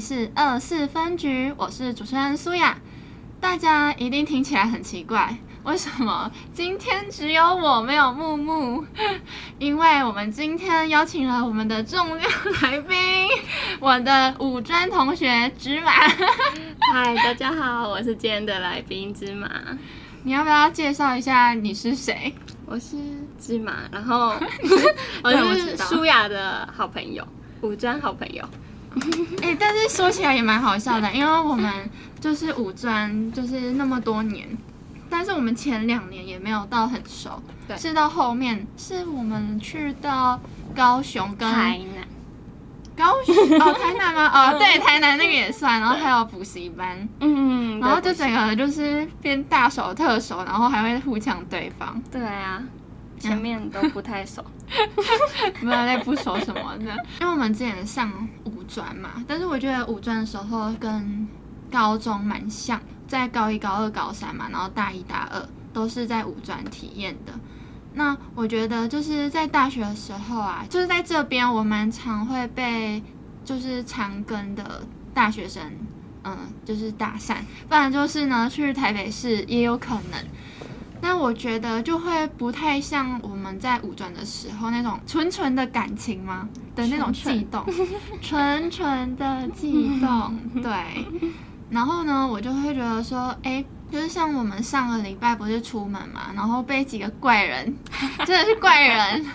是二四分局，我是主持人苏雅。大家一定听起来很奇怪，为什么今天只有我没有木木？因为我们今天邀请了我们的重量来宾，我的五专同学芝麻。嗨，大家好，我是今天的来宾芝麻。你要不要介绍一下你是谁？我是芝麻，然后我是苏雅的好朋友，五专好朋友。哎、欸，但是说起来也蛮好笑的，因为我们就是五专，就是那么多年，但是我们前两年也没有到很熟，对，是到后面是我们去到高雄跟台南，高雄哦，台南吗？哦，对，台南那个也算，然后还有补习班，嗯，然后就整个就是变大熟特熟，然后还会互抢对方，对啊。前面都不太熟，不知道在不熟什么的。因为我们之前上五专嘛，但是我觉得五专的时候跟高中蛮像，在高一、高二、高三嘛，然后大一、大二都是在五专体验的。那我觉得就是在大学的时候啊，就是在这边我蛮常会被就是长庚的大学生，嗯，就是搭讪，不然就是呢去台北市也有可能。但我觉得就会不太像我们在五专的时候那种纯纯的感情吗？的那种悸动，纯纯的悸动，对。然后呢，我就会觉得说，哎，就是像我们上个礼拜不是出门嘛，然后被几个怪人，真的是怪人，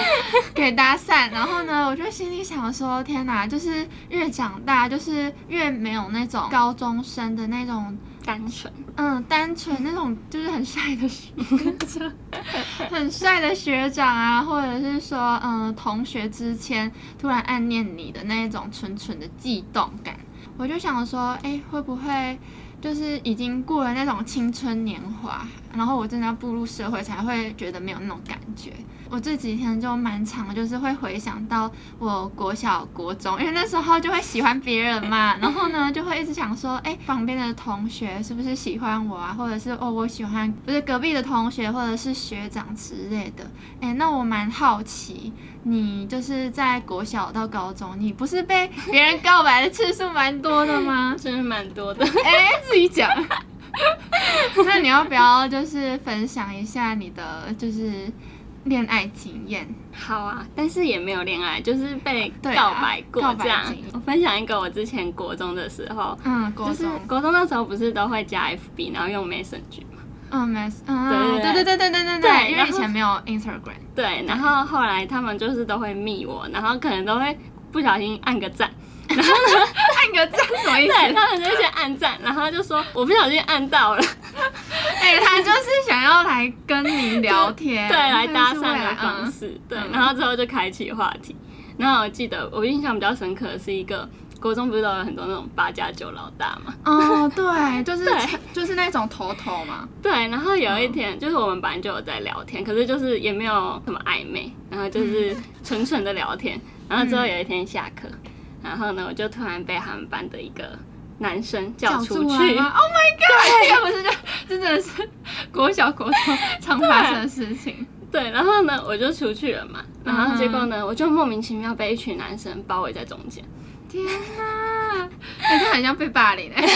给搭讪。然后呢，我就心里想说，天哪，就是越长大，就是越没有那种高中生的那种。单纯，嗯，单纯那种就是很帅的学长，很帅的学长啊，或者是说，嗯，同学之间突然暗恋你的那种纯纯的悸动感，我就想说，哎、会不会就是已经过了那种青春年华，然后我真的要步入社会才会觉得没有那种感觉。我这几天就蛮常，就是会回想到我国小、国中，因为那时候就会喜欢别人嘛，然后呢就会一直想说，哎，旁边的同学是不是喜欢我啊？或者是哦，我喜欢不是隔壁的同学，或者是学长之类的。哎，那我蛮好奇，你就是在国小到高中，你不是被别人告白的次数蛮多的吗？真的蛮多的。哎，自己讲。那你要不要就是分享一下你的就是恋爱经验？好啊，但是也没有恋爱，就是被告白过这样。我分享一个我之前国中的时候，嗯，国中就是国中那时候不是都会加 FB，然后用 Messenger。嗯，mess，嗯，对对对对对对对，因为以前没有 Instagram，对，然后后来他们就是都会密我，然后可能都会不小心按个赞，然后呢，按个赞什么意思？对，他们就先按赞，然后就说我不小心按到了。哎、欸，他就是想要来跟你聊天，对，来搭讪的方式，嗯、对。然后之后就开启话题。然后我记得我印象比较深刻的是一个国中，不是都有很多那种八加九老大嘛？哦，对，就是就是那种头头嘛。对。然后有一天，就是我们班就有在聊天，可是就是也没有什么暧昧，然后就是 纯纯的聊天。然后之后有一天下课。然后呢，我就突然被他们班的一个男生叫出去。Oh my god！这个 不是就真的是国小国中常发生的事情。对，然后呢，我就出去了嘛。然后结果呢，我就莫名其妙被一群男生包围在中间。天哪！你看，很像被霸凌哎。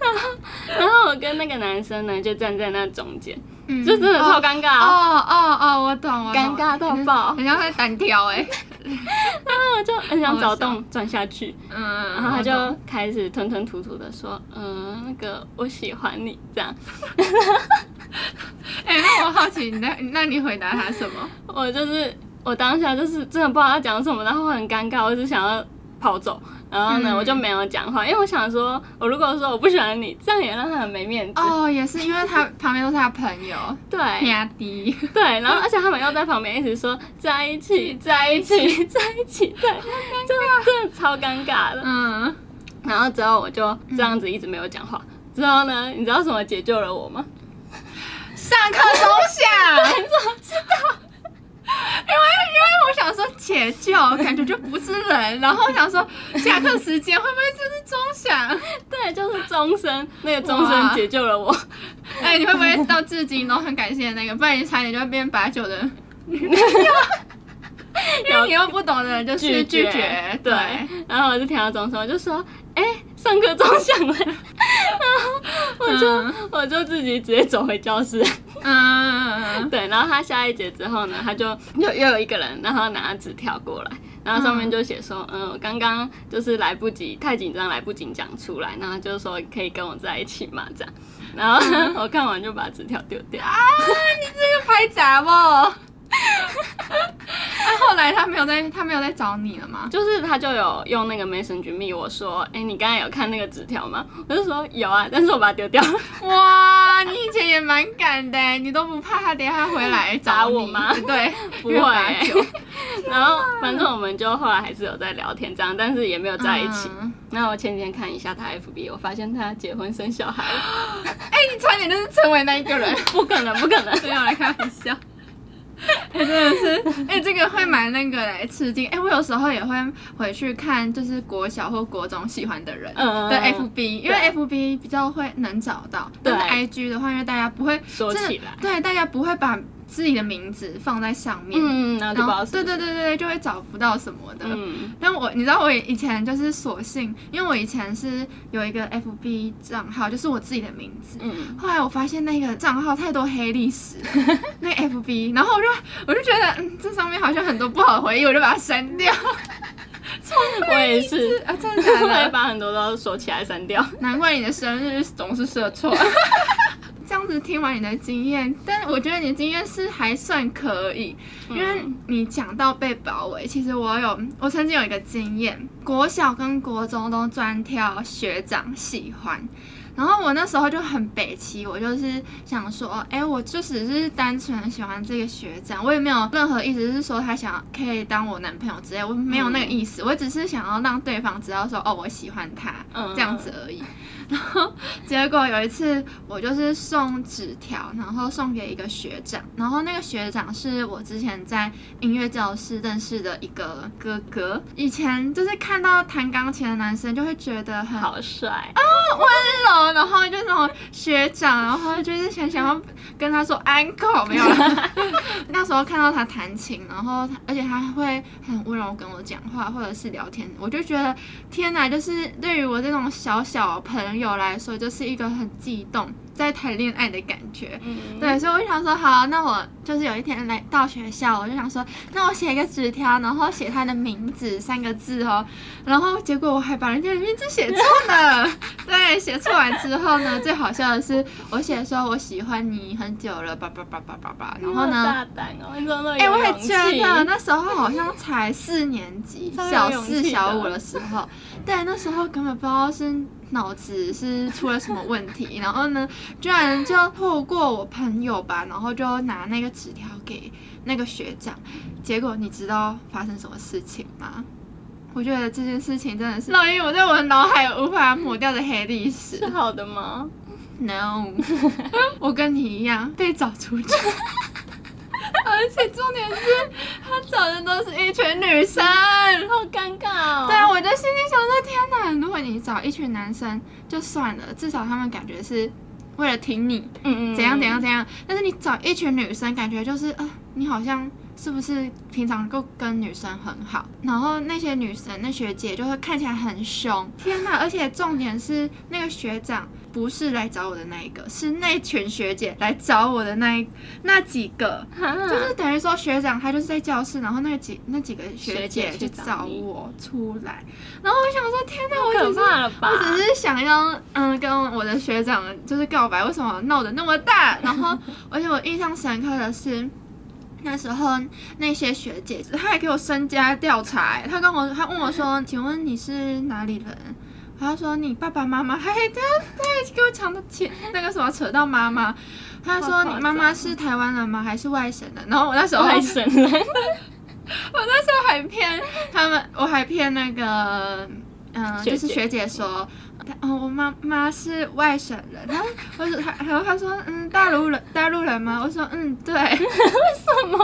然后，然后我跟那个男生呢，就站在那中间。嗯、就真的超尴尬。哦哦哦，我懂，我懂，尴尬到爆，人家会单挑哎，然后我就很想找洞钻下去，嗯，然后他就开始吞吞吐吐的说，嗯，那个我喜欢你这样，哎、欸，那我好奇，那那你回答他什么？我就是我当下就是真的不知道他讲什么，然后很尴尬，我只想要跑走。然后呢，嗯、我就没有讲话，因为我想说，我如果说我不喜欢你，这样也让他很没面子。哦，也是，因为他旁边都是他朋友，对，压低，对，然后而且他们又在旁边一直说 在一起，在一起，在一起，对，就真的超尴尬的。嗯，然后之后我就这样子一直没有讲话。嗯、之后呢，你知道什么解救了我吗？上课钟响，你怎么知道？因为因为我想说解救，感觉就不是人，然后我想说下课时间会不会就是钟响？对，就是钟声，那个钟声解救了我。哎、欸，你会不会到至今都很感谢那个？不然你差点就会变把酒的女 因为你又不懂的人就是拒绝，对。然后我就听到钟声，我就说：“哎、欸，上课钟响了。”然后我就、嗯、我就自己直接走回教室。嗯，对。然后他下一节之后呢，他就又又有一个人，然后拿纸条过来，然后上面就写说：“嗯，我刚刚就是来不及，太紧张来不及讲出来，然后就说可以跟我在一起嘛，这样。”然后、嗯、我看完就把纸条丢掉。啊，你这个拍杂不？那后来他没有在，他没有在找你了吗？就是他就有用那个 Messenger 密我说，哎、欸，你刚才有看那个纸条吗？我就说有啊，但是我把它丢掉了。哇，你以前也蛮敢的，你都不怕他等下回来找 我吗？对，不会。然后反正我们就后来还是有在聊天这样，但是也没有在一起。那、嗯、我前几天看一下他 FB，我发现他结婚生小孩了。哎、欸，你差点就是成为那一个人，不可能，不可能，不要来开玩笑。哎，真的是，哎，这个会蛮那个来吃惊。哎，我有时候也会回去看，就是国小或国中喜欢的人的 FB，因为 FB 比较会能找到。对，IG 的话，因为大家不会说起来，对，大家不会把。自己的名字放在上面，嗯，然后就不知道是不是，对对对对，就会找不到什么的。嗯，但我你知道我以前就是索性，因为我以前是有一个 FB 账号，就是我自己的名字。嗯，后来我发现那个账号太多黑历史，那个 FB，然后我就我就觉得，嗯，这上面好像很多不好的回忆，我就把它删掉。我也是 啊，真的假的？后来把很多都锁起来删掉。难怪你的生日总是设错。这样子听完你的经验，但我觉得你的经验是还算可以，因为你讲到被包围，其实我有，我曾经有一个经验，国小跟国中都专挑学长喜欢，然后我那时候就很北齐，我就是想说，哎，我就只是单纯喜欢这个学长，我也没有任何意思是说他想可以当我男朋友之类，我没有那个意思，我只是想要让对方知道说，哦，我喜欢他，这样子而已。然 后结果有一次，我就是送纸条，然后送给一个学长，然后那个学长是我之前在音乐教室认识的一个哥哥。以前就是看到弹钢琴的男生，就会觉得很好帅啊，温柔，然后就那种学长，然后就是想想要跟他说 uncle 没有了。那时候看到他弹琴，然后而且他会很温柔跟我讲话，或者是聊天，我就觉得天哪，就是对于我这种小小朋友。友来说，就是一个很激动，在谈恋爱的感觉。嗯，对，所以我就想说，好，那我就是有一天来到学校，我就想说，那我写一个纸条，然后写他的名字三个字哦。然后结果我还把人家的名字写错了。对，写错完之后呢，最好笑的是，我写说我喜欢你很久了，叭叭叭叭叭叭。然后呢？大胆哦！你怎么哎，我也觉得那时候好像才四年级，小四小五的时候。对，那时候根本不知道是脑子是出了什么问题，然后呢，居然就透过我朋友吧，然后就拿那个纸条给那个学长，结果你知道发生什么事情吗？我觉得这件事情真的是烙印我在我的脑海无法抹掉的黑历史。是好的吗？No，我跟你一样被找出去。而且重点是，他找的都是一群女生，好尴尬哦。对啊，我就心里想说：天哪！如果你找一群男生就算了，至少他们感觉是为了挺你，嗯嗯，怎样怎样怎样。但是你找一群女生，感觉就是，呃，你好像是不是平常够跟女生很好？然后那些女生、那学姐就会看起来很凶。天哪！而且重点是，那个学长。不是来找我的那一个，是那群学姐来找我的那一那几个，就是等于说学长他就是在教室，然后那几那几个学姐就找我出来，然后我想说天哪，我只是我只是想要嗯跟我的学长就是告白，为什么闹得那么大？然后 而且我印象深刻的是那时候那些学姐她还给我身家调查，她跟我她问我说，请问你是哪里人？她说：“你爸爸妈妈，嘿嘿，他他给我抢的钱，那个什么扯到妈妈。她说：‘你妈妈是台湾人吗？还是外省人？’然后我那时候外省人，我那时候还骗他们，我还骗那个嗯、呃，就是学姐说，嗯，我妈妈是外省人。然后我说他，然后他说，嗯，大陆人，大陆人吗？我说，嗯，对。为什么？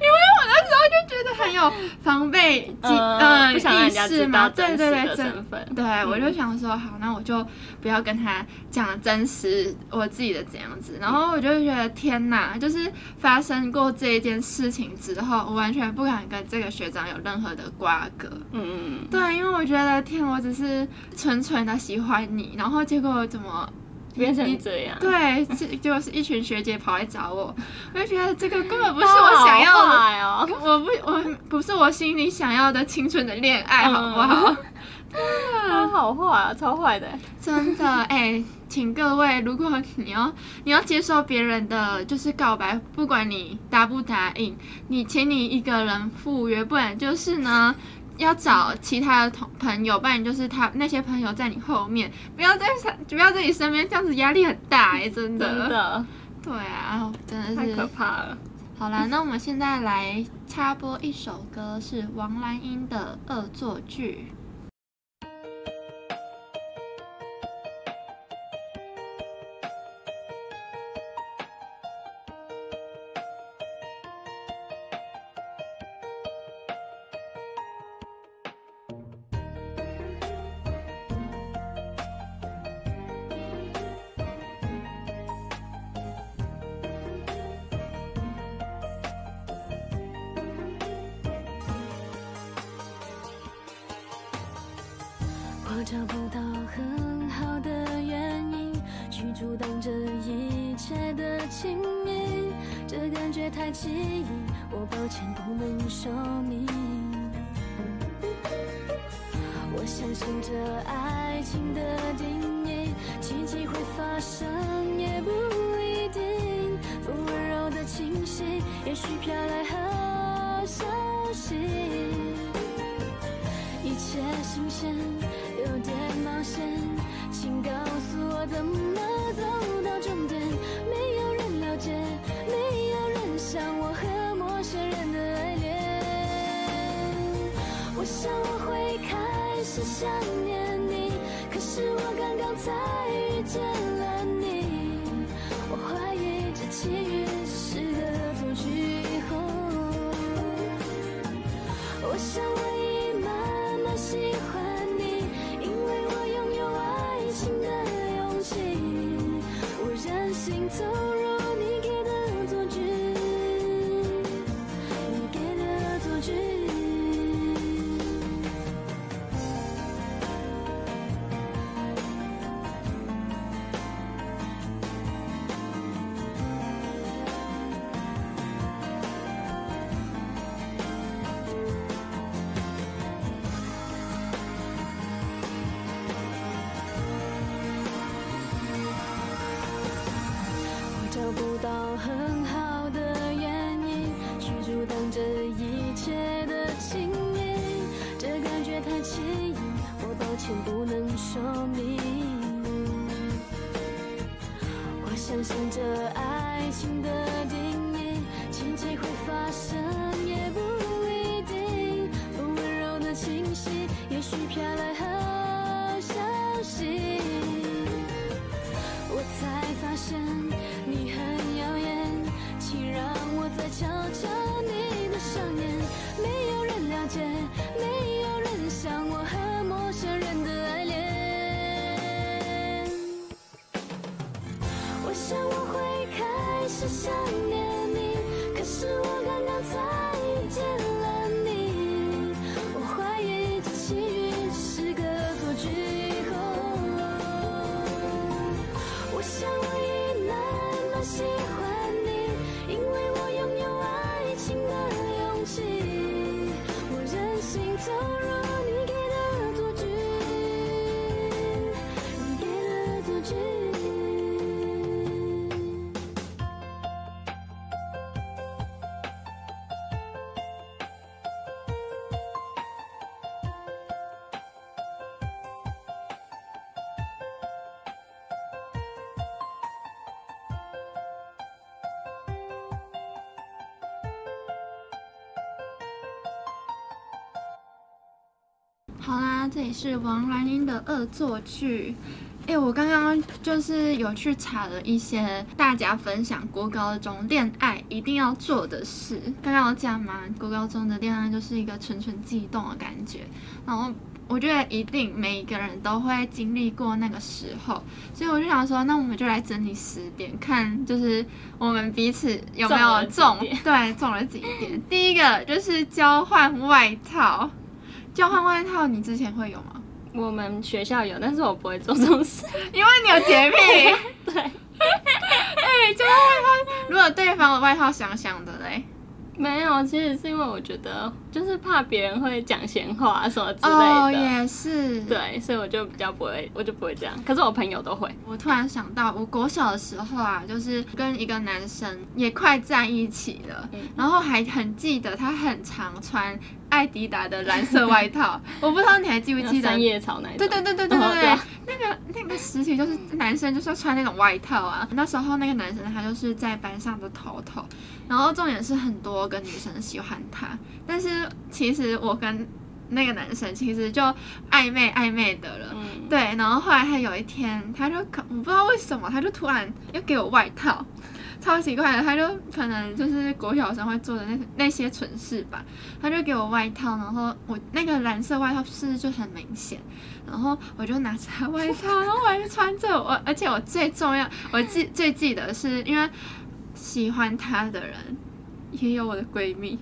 因为我那时候就觉得很有防备，嗯、呃，不想让人家知道对对对，身份。对，嗯、我就想说，好，那我就不要跟他讲真实我自己的怎样子。然后我就觉得，天哪，就是发生过这一件事情之后，我完全不敢跟这个学长有任何的瓜葛。嗯嗯嗯。对，因为我觉得，天，我只是纯纯的喜欢你，然后结果怎么？变成这样，对，结果是一群学姐跑来找我，我就觉得这个根本不是我想要的，哦、我不我不是我心里想要的青春的恋爱，好不好？嗯、啊，好坏啊，超坏的，真的哎、欸，请各位，如果你要你要接受别人的就是告白，不管你答不答应，你请你一个人赴约，不然就是呢。要找其他的同朋友，不然就是他那些朋友在你后面，不要在身，不要在你身边，这样子压力很大哎、欸，真的。真的。对啊，真的是太可怕了。好啦，那我们现在来插播一首歌，是王蓝英的《恶作剧》。我找不到很好的原因去阻挡这一切的亲密，这感觉太奇异，我抱歉不能说明。我相信这爱情的定义，奇迹会发生也不一定。风温柔的气息，也许飘来我想我会开始想念你，可是我刚刚才遇见了你。我怀疑这奇遇是个恶作剧。我想我已慢慢喜欢。走入你。相信这爱情的定义，奇迹会发生也不一定。风温柔的气息，也许飘来好消息，我才发现你很耀眼，请让我。再瞧瞧你的双眼，没有人了解，没有人像我和陌生人想念你，可是我好啦，这里是王蓝英的恶作剧。哎，我刚刚就是有去查了一些大家分享国高中恋爱一定要做的事。刚刚有讲嘛，国高中的恋爱就是一个蠢蠢悸动的感觉，然后。我觉得一定每一个人都会经历过那个时候，所以我就想说，那我们就来整理十点，看就是我们彼此有没有中，中对，中了几点。第一个就是交换外套，交换外套你之前会有吗？我们学校有，但是我不会做这种事，因为你有洁癖。对，哎，交换外套，如果对方的外套香香的嘞？没有，其实是因为我觉得就是怕别人会讲闲话什么之类的。哦，也是。对，所以我就比较不会，我就不会这样。可是我朋友都会。我突然想到，我国小的时候啊，就是跟一个男生也快在一起了，嗯、然后还很记得他很常穿艾迪达的蓝色外套。我不知道你还记不记得？三叶草那种。对对对对对对对。哦、对那个那个实体就是男生就是要穿那种外套啊。那时候那个男生他就是在班上的头头。然后重点是很多个女生喜欢他，但是其实我跟那个男生其实就暧昧暧昧的了，嗯、对。然后后来他有一天，他就可我不知道为什么，他就突然又给我外套，超奇怪的。他就可能就是国小生会做的那那些蠢事吧，他就给我外套，然后我那个蓝色外套是就很明显，然后我就拿着他外套，然后我还是穿着我，而且我最重要，我记 最记得是因为。喜欢他的人也有我的闺蜜，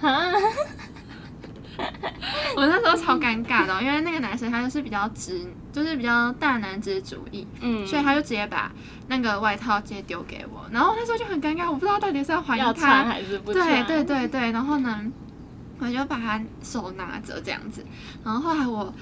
我那时候超尴尬的，因为那个男生他就是比较直，就是比较大男子主义，嗯，所以他就直接把那个外套直接丢给我，然后那时候就很尴尬，我不知道到底是要还他还是不穿，对对对对，然后呢，我就把他手拿着这样子，然后后来我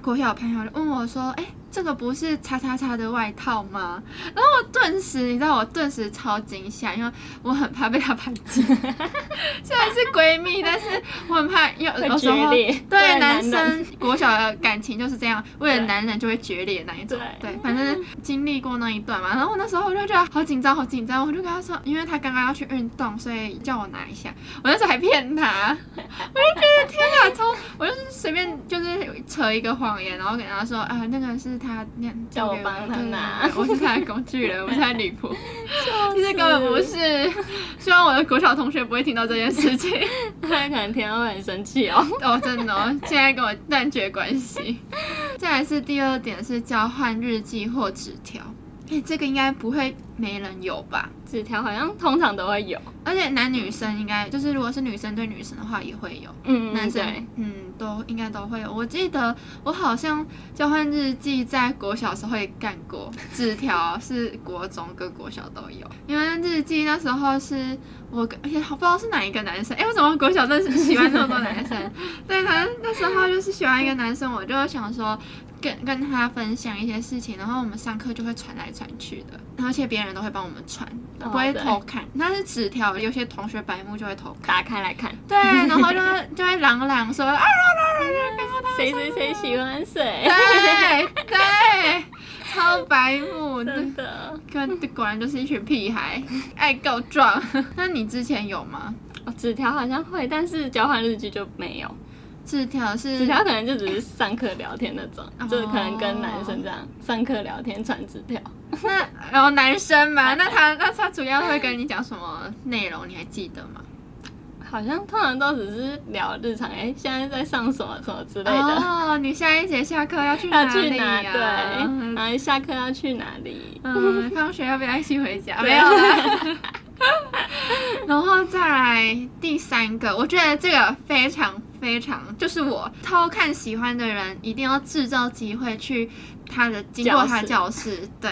国小朋友就问我说，哎。这个不是叉叉叉的外套吗？然后我顿时，你知道，我顿时超惊吓，因为我很怕被他排挤。虽然是闺蜜，但是我很怕有有时候对男生国小的感情就是这样，为了男人就会决裂那一种。对，对，反正经历过那一段嘛。然后那时候我就觉得好紧张，好紧张。我就跟他说，因为他刚刚要去运动，所以叫我拿一下。我那时候还骗他，我就觉得天哪，超！我就是随便就是扯一个谎言，然后给他说啊，那个是。他叫我帮他拿，我是他的工具人，我是他的女仆。其实根本不是，希望我的国小同学不会听到这件事情，他可能听到会很生气哦。哦，真的哦，现在跟我断绝关系。再来是第二点，是交换日记或纸条。哎，这个应该不会没人有吧？纸条好像通常都会有，而且男女生应该就是，如果是女生对女生的话也会有，嗯，男生对嗯都应该都会有。我记得我好像交换日记在国小时候也干过，纸条是国中跟国小都有，因为日记那时候是我跟，也不知道是哪一个男生，哎，为什么国小认识喜欢那么多男生？对，反正那时候就是喜欢一个男生，我就想说。跟跟他分享一些事情，然后我们上课就会传来传去的，而且别人都会帮我们传，不会偷看。那是纸条，有些同学白目就会偷打开来看。对，然后就就会朗朗说啊，谁谁谁喜欢谁。对对，超白目，真的，跟果然就是一群屁孩，爱告状。那你之前有吗？哦，纸条好像会，但是交换日记就没有。纸条是纸条，可能就只是上课聊天那种，欸、就是可能跟男生这样、哦、上课聊天传纸条。那然后男生嘛，那他那他主要会跟你讲什么内容？你还记得吗？好像通常都只是聊日常，哎、欸，现在在上什么什么之类的。哦，你下一节下课要去 哪里、去哪？对，然后下课要去哪里？嗯，放学要不要一起回家？没有啦。然后再来第三个，我觉得这个非常非常，就是我偷看喜欢的人，一定要制造机会去他的经过他的教室，对。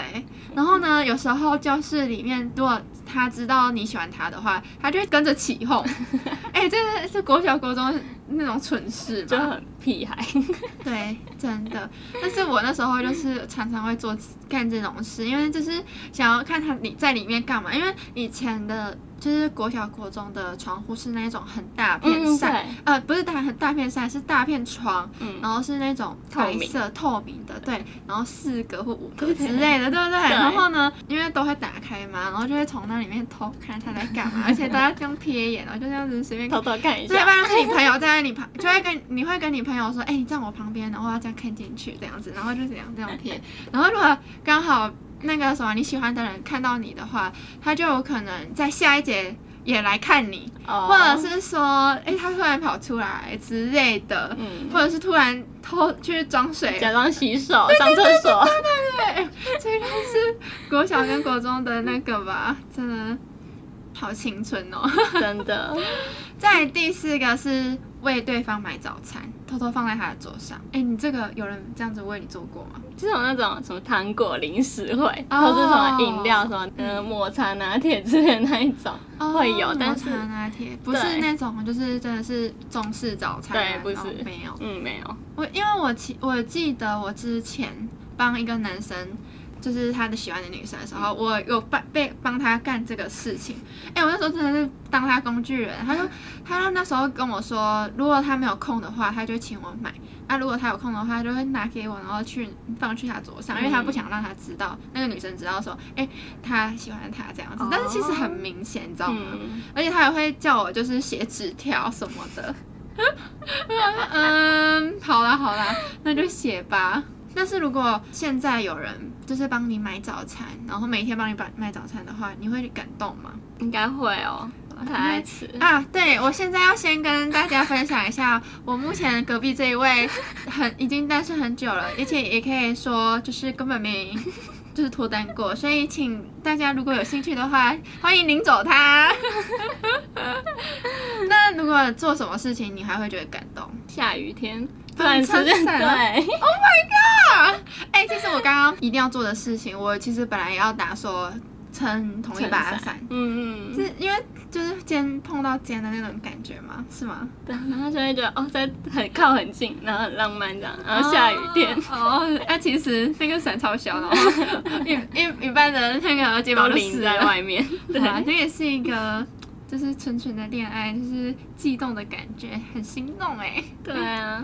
然后呢，有时候教室里面，如果他知道你喜欢他的话，他就会跟着起哄。哎、欸，这是是国小国中那种蠢事，就很屁孩。对，真的。但是我那时候就是常常会做干这种事，因为就是想要看他你在里面干嘛。因为以前的就是国小国中的窗户是那种很大片晒，嗯、呃，不是大很大片晒，是大片窗，嗯、然后是那种白色透明，的，对，然后四格或五格之类的，对，不对？对，然后呢，因为都会打开嘛，然后就会从那里面偷看他在干嘛，而且大家这样瞥眼，然后就这样子随便偷偷看一下。对，不然是你朋友站在你旁，就会跟你会跟你朋友说，哎，你站我旁边，然后要这样看进去这样子，然后就这样这样瞥，然后如果刚好。那个什么，你喜欢的人看到你的话，他就有可能在下一节也来看你，oh. 或者是说，哎，他突然跑出来之类的，嗯，或者是突然偷去装水，假装洗手、上厕所，对对对，这个是国小跟国中的那个吧，真的好青春哦，真的。再第四个是为对方买早餐，偷偷放在他的桌上。哎，你这个有人这样子为你做过吗？这种那种什么糖果零食会，或是什么饮料什么嗯抹茶拿铁之类的那一种会有，但是抹茶拿铁不是那种，就是真的是中式早餐，对，不是没有，嗯，没有。我因为我记我记得我之前帮一个男生。就是他的喜欢的女生的时候，我有帮被帮他干这个事情。哎、欸，我那时候真的是当他工具人。他说，他那时候跟我说，如果他没有空的话，他就请我买；那、啊、如果他有空的话，他就会拿给我，然后去放去他桌上，因为他不想让他知道那个女生知道说，哎、欸，他喜欢他这样子。但是其实很明显，你知道吗？嗯、而且他也会叫我就是写纸条什么的。嗯，好啦好啦，那就写吧。但是如果现在有人就是帮你买早餐，然后每天帮你买买早餐的话，你会感动吗？应该会哦，我太爱吃啊！对，我现在要先跟大家分享一下，我目前隔壁这一位很已经单身很久了，而且也可以说就是根本没就是脱单过，所以请大家如果有兴趣的话，欢迎领走他。那如果做什么事情你还会觉得感动？下雨天。撑伞，Oh my god！哎、欸，其实我刚刚一定要做的事情，我其实本来也要打说撑同一把伞，嗯嗯，是因为就是肩碰到肩的那种感觉吗？是吗？对，然后就会觉得哦，在很靠很近，然后很浪漫这样，然后下雨天，哦，那、哦，其实那个伞超小，然 后一一一般的那个肩膀都淋在外面，对，这也是一个就是纯纯的恋爱，就是悸动的感觉，很心动哎，对啊。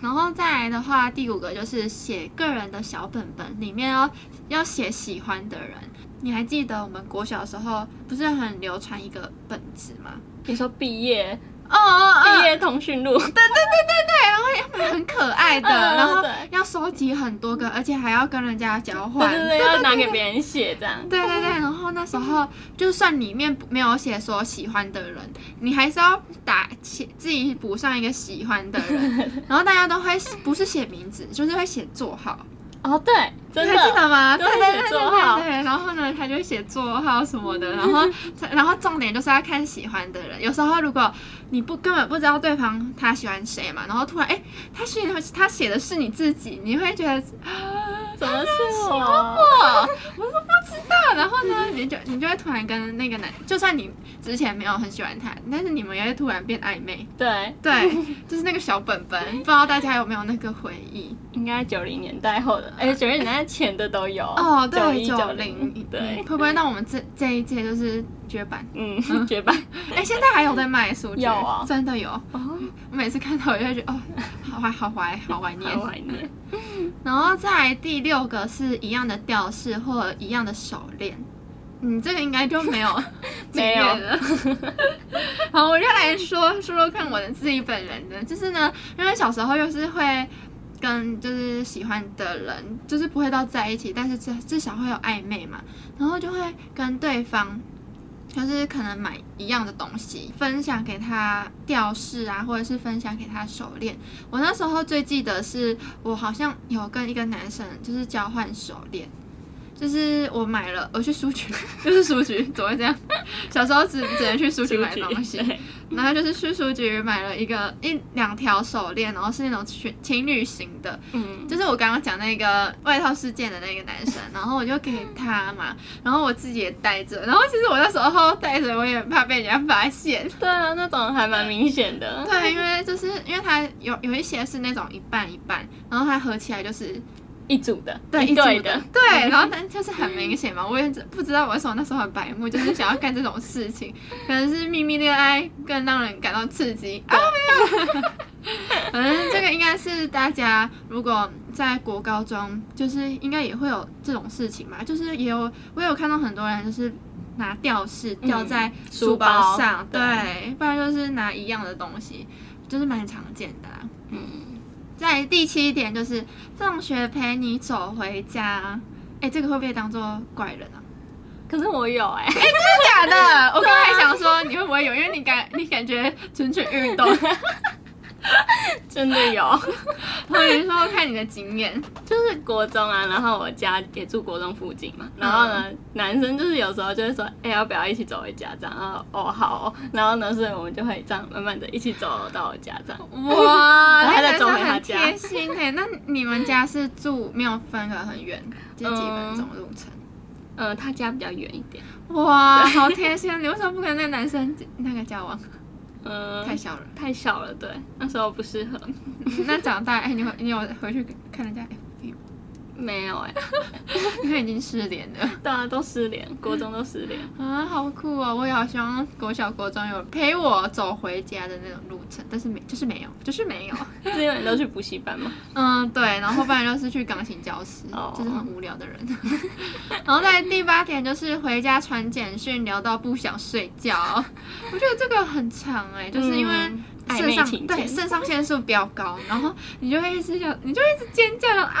然后再来的话，第五个就是写个人的小本本，里面要要写喜欢的人。你还记得我们国小的时候不是很流传一个本子吗？你说毕业。哦哦，毕业通讯录，对对对对对，然后要买很可爱的，嗯、然后要收集很多个，而且还要跟人家交换，对对对，要拿给别人写这样。对对对，然后那时候就算里面没有写说喜欢的人，你还是要打写自己补上一个喜欢的人，然后大家都会不是写名字，就是会写座号。哦，对，真的，你还记得吗？对对对对对，然后呢，他就写座号什么的，然后 然后重点就是要看喜欢的人。有时候如果你不根本不知道对方他喜欢谁嘛，然后突然哎，他写他写的是你自己，你会觉得怎么是我？我我说不知道。然后呢，你就你就会突然跟那个男，就算你之前没有很喜欢他，但是你们也会突然变暧昧。对对，就是那个小本本，不知道大家有没有那个回忆？应该九零年代后的。哎，九零年代前的都有哦，对，九零对，会不会那我们这这一届就是绝版？嗯，绝版。哎，现在还有在卖书？有啊，真的有。哦，我每次看到我就会觉得哦，好怀好怀好怀念，好怀念。然后再来第六个是一样的吊饰或一样的手链，嗯，这个应该就没有 没有了。好，我就来说说说看我的自己本人的，就是呢，因为小时候又是会。跟就是喜欢的人，就是不会到在一起，但是至至少会有暧昧嘛，然后就会跟对方，就是可能买一样的东西，分享给他吊饰啊，或者是分享给他手链。我那时候最记得是我好像有跟一个男生就是交换手链。就是我买了，我去书局，就是书局，怎么会这样？小时候只只能去书局买东西，然后就是去书局买了一个一两条手链，然后是那种情情侣型的，嗯，就是我刚刚讲那个外套事件的那个男生，然后我就给他嘛，然后我自己也戴着，然后其实我那时候戴着，我也怕被人家发现，对啊，那种还蛮明显的，对，因为就是因为它有有一些是那种一半一半，然后它合起来就是。一组的，对，一对的，对，然后但就是很明显嘛，我也不知道为什么那时候很白目，就是想要干这种事情，可能是秘密恋爱更让人感到刺激。啊，没有，反正这个应该是大家如果在国高中，就是应该也会有这种事情嘛，就是也有我有看到很多人就是拿吊饰吊在书包上，对，对，不然就是拿一样的东西，就是蛮常见的啦，嗯。在第七点就是放学陪你走回家，哎，这个会不会当做怪人啊？可是我有哎、欸，哎，真的假的？我刚才想说你会不会有，因为你感你感觉蠢蠢欲动。真的有，我跟你说，看你的经验，就是国中啊，然后我家也住国中附近嘛，然后呢，嗯、男生就是有时候就会说，哎、欸，要不要一起走回家这样？然后哦好哦，然后呢，所以我们就会这样慢慢的一起走到我家这样。哇，然后再走回他家，贴心哎。那你们家是住没有分隔很远，就几分钟路程？嗯，他家比较远一点。哇，好贴心！你为什么不跟那个男生那个交往？嗯，太小了，太小了，对，那时候不适合。那长大，哎、欸，你会，你有回去看人家？没有哎、欸，因为已经失联了。对啊，都失联，国中都失联啊，好酷啊、哦！我也好希望国小、国中有陪我走回家的那种路程，但是没，就是没有，就是没有。是因为你都去补习班吗？嗯，对，然后不然就是去钢琴教室，就是很无聊的人。然后在第八点就是回家传简讯，聊到不想睡觉。我觉得这个很长哎、欸，就是因为。肾上对肾上腺素比较高，然后你就会一直叫，你就一直尖叫啊！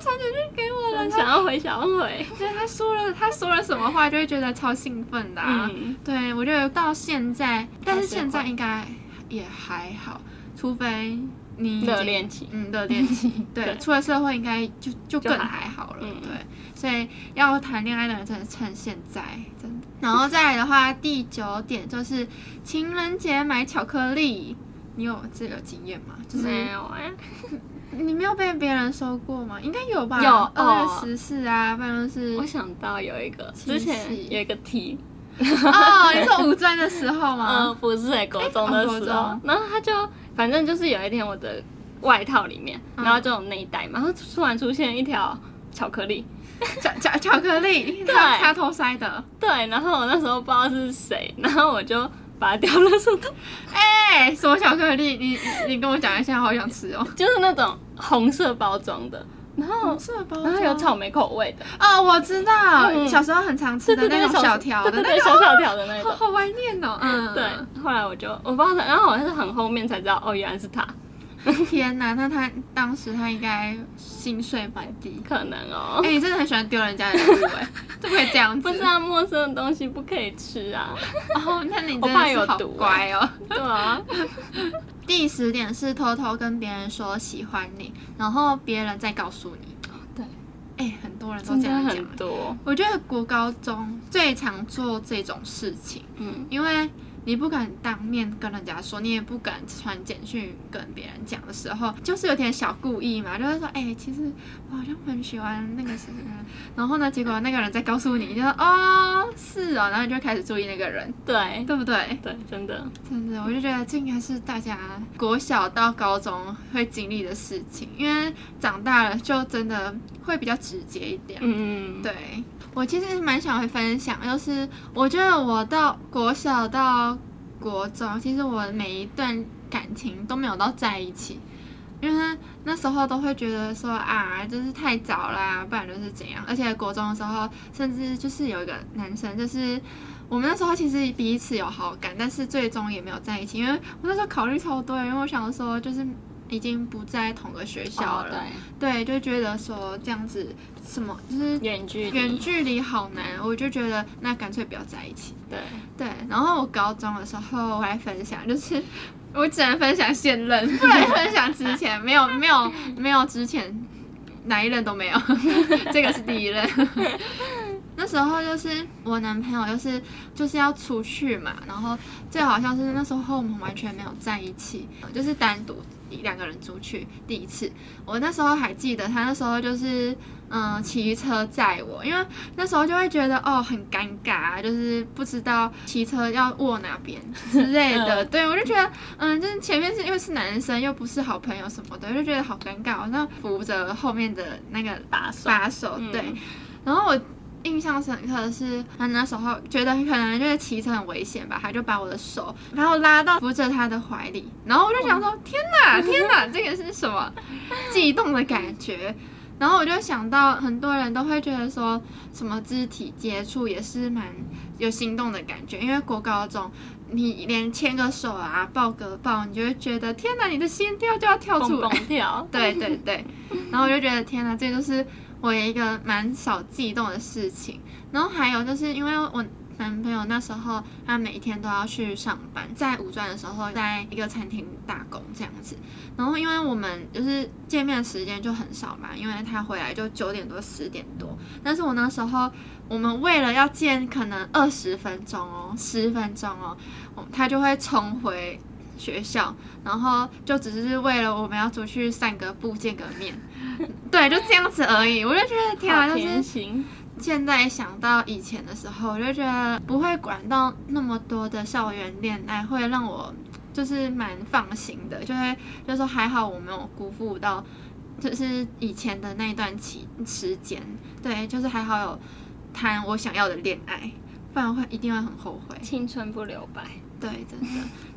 他传简讯给我了，想要回，想要回。对，他说了，他说了什么话，就会觉得超兴奋的、啊。嗯，对，我觉得到现在，但是现在应该也还好，除非你热恋期，嗯，热恋期，对，对出了社会应该就就更还好了。嗯、对，所以要谈恋爱的人真的趁现在，真的。然后再来的话，第九点就是情人节买巧克力，你有这个经验吗？就是没有哎，你没有被别人说过吗？应该有吧。有二月十四啊，反正是。我想到有一个，之前有一个 T。哦，你说五专的时候吗？嗯，不是在国中的时候。然后他就，反正就是有一天我的外套里面，然后就有内袋嘛，然后突然出现一条巧克力。巧巧巧克力，对，他偷塞的。对，然后我那时候不知道是谁，然后我就把它丢了，说：“哎、欸，什么巧克力？你你跟我讲一下，好想吃哦。”就是那种红色包装的，然后红色包装，然后有草莓口味的。哦，我知道，嗯、小时候很常吃的那种小条的，对对对，小小条的那种，好怀念哦。嗯，对。后来我就我不知道，然后好像是很后面才知道，哦，原来是他。天哪，那他当时他应该心碎满地，可能哦。哎、欸，你真的很喜欢丢人家的礼物哎，怎么会这样子？不是啊，陌生的东西不可以吃啊。哦，那你 真的是好乖哦。对啊。第十点是偷偷跟别人说喜欢你，然后别人再告诉你。对。哎、欸，很多人都这样讲。很多。我觉得国高中最常做这种事情，嗯，因为。你不敢当面跟人家说，你也不敢传简讯跟别人讲的时候，就是有点小故意嘛，就是说，哎、欸，其实我好像很喜欢那个什么，然后呢，结果那个人再告诉你，你就说，哦，是哦，然后你就开始注意那个人，对，对不对？对，真的，真的，我就觉得这应该是大家国小到高中会经历的事情，因为长大了就真的会比较直接一点，嗯，对。我其实蛮想会分享，就是我觉得我到国小到国中，其实我每一段感情都没有到在一起，因为那时候都会觉得说啊，就是太早啦，不然就是怎样。而且国中的时候，甚至就是有一个男生，就是我们那时候其实彼此有好感，但是最终也没有在一起，因为我那时候考虑超多，因为我想说就是。已经不在同个学校了，哦、对，对，就觉得说这样子什么就是远距离，远距离好难，我就觉得那干脆不要在一起。对对，然后我高中的时候我来分享，就是 我只能分享现任，不能分享之前，没有没有没有之前哪一任都没有，这个是第一任。那时候就是我男朋友，就是就是要出去嘛，然后最好像是那时候我们完全没有在一起，就是单独。两个人出去第一次。我那时候还记得，他那时候就是嗯骑车载我，因为那时候就会觉得哦很尴尬，就是不知道骑车要握哪边之类的。对，我就觉得嗯，就是前面是因为是男生，又不是好朋友什么的，我就觉得好尴尬，好像扶着后面的那个把手把手。对，嗯、然后我。印象深刻的是，他那时候觉得可能就是骑车很危险吧，他就把我的手然后拉到扶着他的怀里，然后我就想说：天哪，天哪，这个是什么悸动的感觉？然后我就想到很多人都会觉得说什么肢体接触也是蛮有心动的感觉，因为国高中你连牵个手啊、抱个抱，你就会觉得天哪，你的心跳就要跳出来，蹦蹦跳。对对对，然后我就觉得天哪，这就是。我有一个蛮少悸动的事情，然后还有就是因为我男朋友那时候他每天都要去上班，在五专的时候在一个餐厅打工这样子，然后因为我们就是见面的时间就很少嘛，因为他回来就九点多十点多，但是我那时候我们为了要见可能二十分钟哦，十分钟哦，他就会冲回。学校，然后就只是为了我们要出去散个步、见个面，对，就这样子而已。我就觉得天啊，就是现在想到以前的时候，我就觉得不会管到那么多的校园恋爱，会让我就是蛮放心的，就会就说还好我没有辜负到，就是以前的那一段期时间，对，就是还好有谈我想要的恋爱，不然会一定会很后悔，青春不留白。对，真的。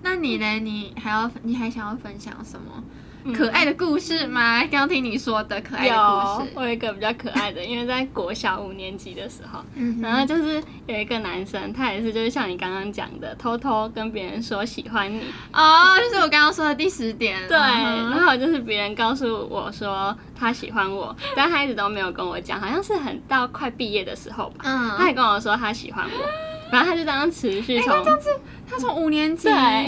那你呢？你还要，你还想要分享什么可爱的故事吗？刚刚听你说的可爱的故事。有，我有一个比较可爱的，因为在国小五年级的时候，然后就是有一个男生，他也是就是像你刚刚讲的，偷偷跟别人说喜欢你。哦，就是我刚刚说的第十点。对，然后就是别人告诉我说他喜欢我，但他一直都没有跟我讲，好像是很到快毕业的时候吧，嗯，他还跟我说他喜欢我，然后他就这样持续从。他从五年级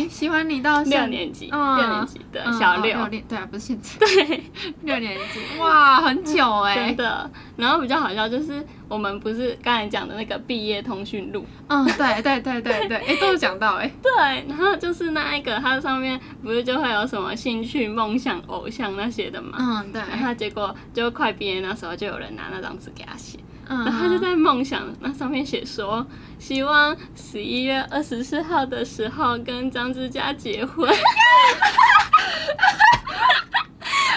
喜欢你到六年级，六年级的小六，对啊，不是现在，对，六年级，哇，很久哎，真的。然后比较好笑就是我们不是刚才讲的那个毕业通讯录，嗯，对对对对对，哎，都有讲到哎，对。然后就是那一个，它上面不是就会有什么兴趣、梦想、偶像那些的嘛，嗯，对。然后结果就快毕业那时候，就有人拿那张纸给他写。然后他就在梦想那上面写说，希望十一月二十四号的时候跟张之佳结婚。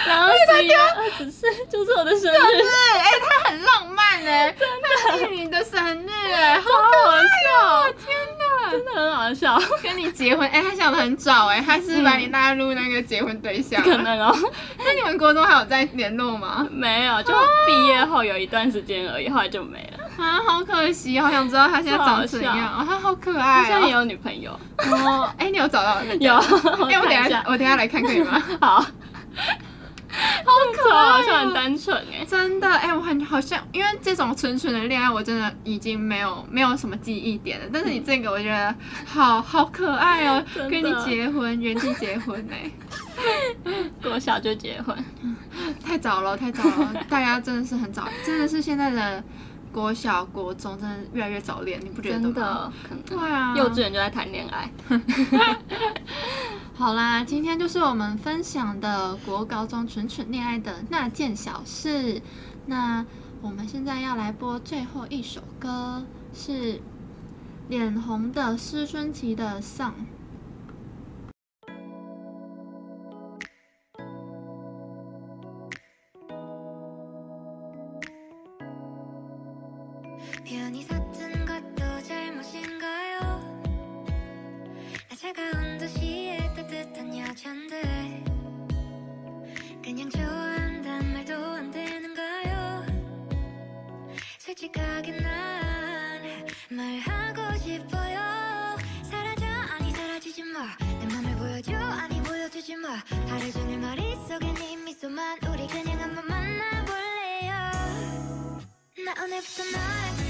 然后十一月二十四就是我的生日，哎，他很浪漫哎，真的。是你的生日哎，好搞笑，真的很好笑，跟你结婚哎，他想的很早哎，他是把你纳入那个结婚对象，可能哦。那你们国中还有在联络吗？没有，就毕业后有一段时间而已，后来就没了。啊，好可惜，好想知道他现在长怎样哦，他好可爱，现在也有女朋友哦。哎，你有找到？有，哎，我等下我等下来看可以吗？好。好可爱，好像很单纯哎，真的哎，我很好像，因为这种纯纯的恋爱，我真的已经没有没有什么记忆点了。但是你这个，我觉得好 好可爱哦，跟你结婚，原地结婚哎，国小就结婚，太早了，太早了，大家真的是很早，真的是现在的国小国中真的越来越早恋，你不觉得吗？真的，对啊，幼稚园就在谈恋爱。好啦，今天就是我们分享的国高中蠢蠢恋爱的那件小事。那我们现在要来播最后一首歌，是脸红的思春期的《Song》。if tonight.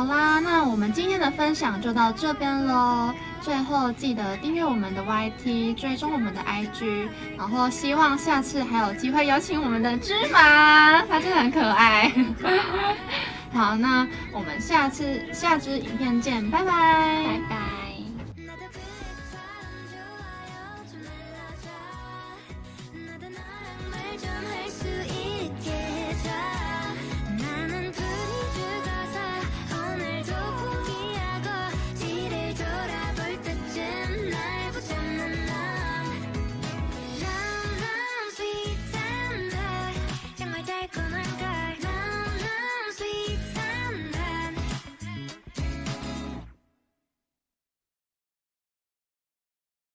好啦，那我们今天的分享就到这边喽。最后记得订阅我们的 YT，追踪我们的 IG，然后希望下次还有机会邀请我们的芝麻，它真的很可爱。好，那我们下次下支影片见，拜拜，拜拜。